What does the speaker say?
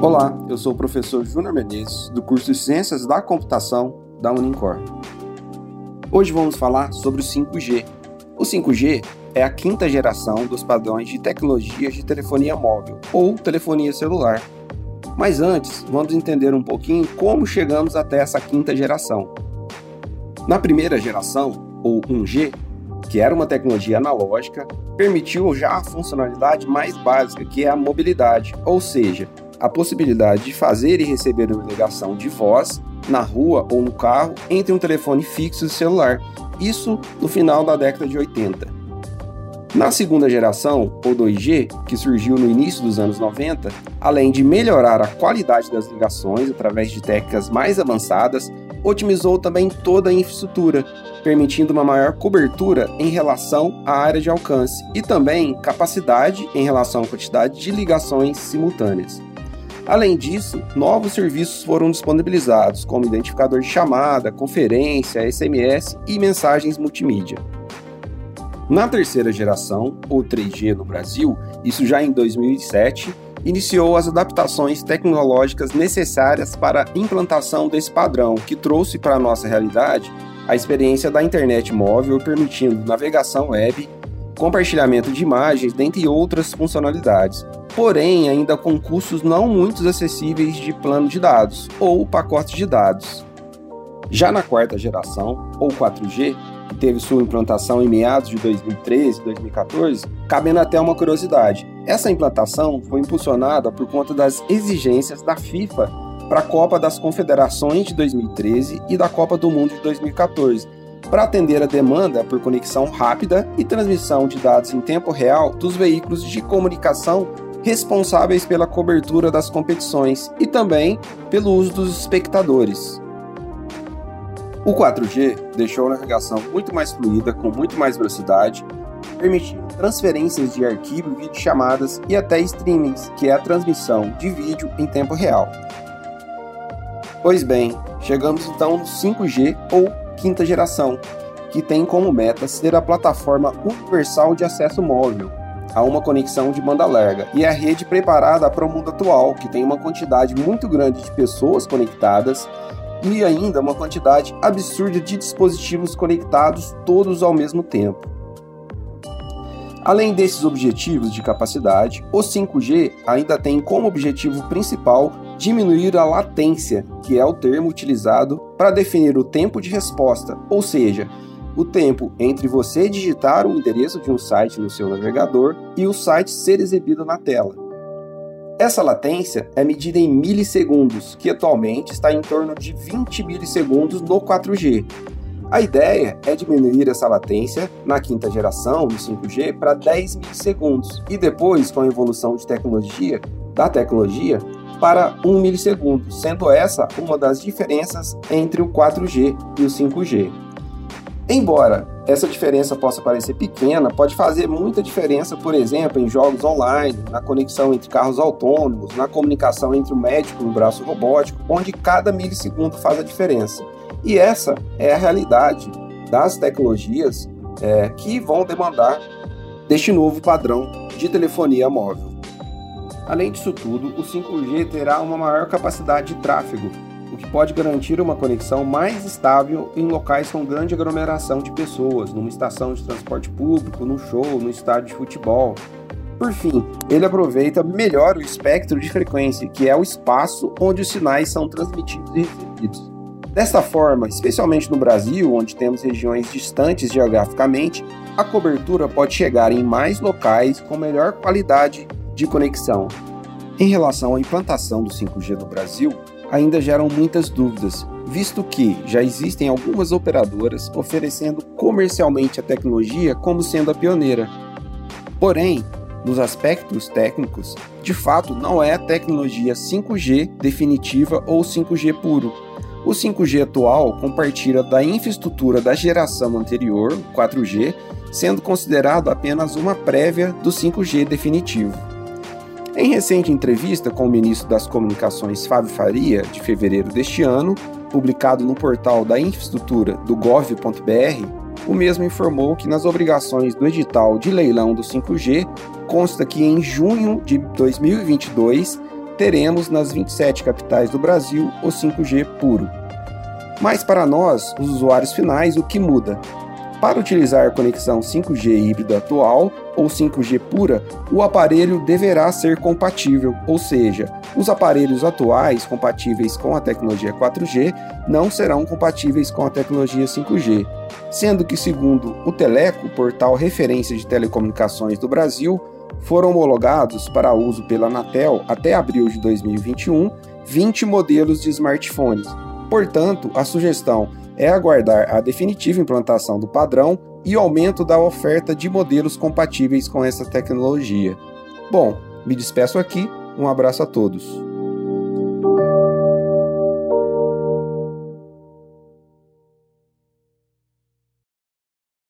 Olá, eu sou o professor Júnior Menezes, do curso de Ciências da Computação da Unicor. Hoje vamos falar sobre o 5G. O 5G é a quinta geração dos padrões de tecnologias de telefonia móvel ou telefonia celular. Mas antes, vamos entender um pouquinho como chegamos até essa quinta geração. Na primeira geração, ou 1G, que era uma tecnologia analógica, permitiu já a funcionalidade mais básica, que é a mobilidade, ou seja, a possibilidade de fazer e receber uma ligação de voz na rua ou no carro entre um telefone fixo e celular. Isso no final da década de 80. Na segunda geração, ou 2G, que surgiu no início dos anos 90, além de melhorar a qualidade das ligações através de técnicas mais avançadas, otimizou também toda a infraestrutura, permitindo uma maior cobertura em relação à área de alcance e também capacidade em relação à quantidade de ligações simultâneas. Além disso, novos serviços foram disponibilizados, como identificador de chamada, conferência, SMS e mensagens multimídia. Na terceira geração, ou 3G no Brasil, isso já em 2007, iniciou as adaptações tecnológicas necessárias para a implantação desse padrão, que trouxe para a nossa realidade a experiência da internet móvel, permitindo navegação web, compartilhamento de imagens, dentre outras funcionalidades. Porém, ainda com custos não muito acessíveis de plano de dados ou pacotes de dados. Já na quarta geração, ou 4G, que teve sua implantação em meados de 2013 e 2014, cabendo até uma curiosidade. Essa implantação foi impulsionada por conta das exigências da FIFA para a Copa das Confederações de 2013 e da Copa do Mundo de 2014, para atender a demanda por conexão rápida e transmissão de dados em tempo real dos veículos de comunicação responsáveis pela cobertura das competições e também pelo uso dos espectadores. O 4G deixou a navegação muito mais fluida, com muito mais velocidade, permitindo transferências de arquivo, videochamadas e até streamings, que é a transmissão de vídeo em tempo real. Pois bem, chegamos então no 5G ou quinta geração, que tem como meta ser a plataforma universal de acesso móvel a uma conexão de banda larga e a rede preparada para o mundo atual, que tem uma quantidade muito grande de pessoas conectadas e ainda uma quantidade absurda de dispositivos conectados todos ao mesmo tempo. Além desses objetivos de capacidade, o 5G ainda tem como objetivo principal diminuir a latência, que é o termo utilizado para definir o tempo de resposta, ou seja, o tempo entre você digitar o endereço de um site no seu navegador e o site ser exibido na tela. Essa latência é medida em milissegundos, que atualmente está em torno de 20 milissegundos no 4G. A ideia é diminuir essa latência na quinta geração do 5G para 10 milissegundos e depois, com a evolução de tecnologia, da tecnologia, para 1 milissegundo, sendo essa uma das diferenças entre o 4G e o 5G. Embora essa diferença possa parecer pequena, pode fazer muita diferença, por exemplo, em jogos online, na conexão entre carros autônomos, na comunicação entre o médico e o braço robótico, onde cada milissegundo faz a diferença. E essa é a realidade das tecnologias é, que vão demandar deste novo padrão de telefonia móvel. Além disso tudo, o 5G terá uma maior capacidade de tráfego, o que pode garantir uma conexão mais estável em locais com grande aglomeração de pessoas, numa estação de transporte público, no show, no estádio de futebol. Por fim, ele aproveita melhor o espectro de frequência, que é o espaço onde os sinais são transmitidos e recebidos. Desta forma, especialmente no Brasil, onde temos regiões distantes geograficamente, a cobertura pode chegar em mais locais com melhor qualidade de conexão. Em relação à implantação do 5G no Brasil, ainda geram muitas dúvidas, visto que já existem algumas operadoras oferecendo comercialmente a tecnologia como sendo a pioneira. Porém, nos aspectos técnicos, de fato não é a tecnologia 5G definitiva ou 5G puro. O 5G atual compartilha da infraestrutura da geração anterior, 4G, sendo considerado apenas uma prévia do 5G definitivo. Em recente entrevista com o ministro das Comunicações Fábio Faria, de fevereiro deste ano, publicado no portal da infraestrutura do gov.br, o mesmo informou que nas obrigações do edital de leilão do 5G consta que em junho de 2022 teremos nas 27 capitais do Brasil o 5G puro. Mas para nós, os usuários finais, o que muda? Para utilizar a conexão 5G híbrida atual ou 5G pura, o aparelho deverá ser compatível, ou seja, os aparelhos atuais compatíveis com a tecnologia 4G não serão compatíveis com a tecnologia 5G, sendo que, segundo o Teleco, portal referência de telecomunicações do Brasil, foram homologados para uso pela Anatel até abril de 2021 20 modelos de smartphones. Portanto, a sugestão é aguardar a definitiva implantação do padrão e o aumento da oferta de modelos compatíveis com essa tecnologia. Bom, me despeço aqui, um abraço a todos.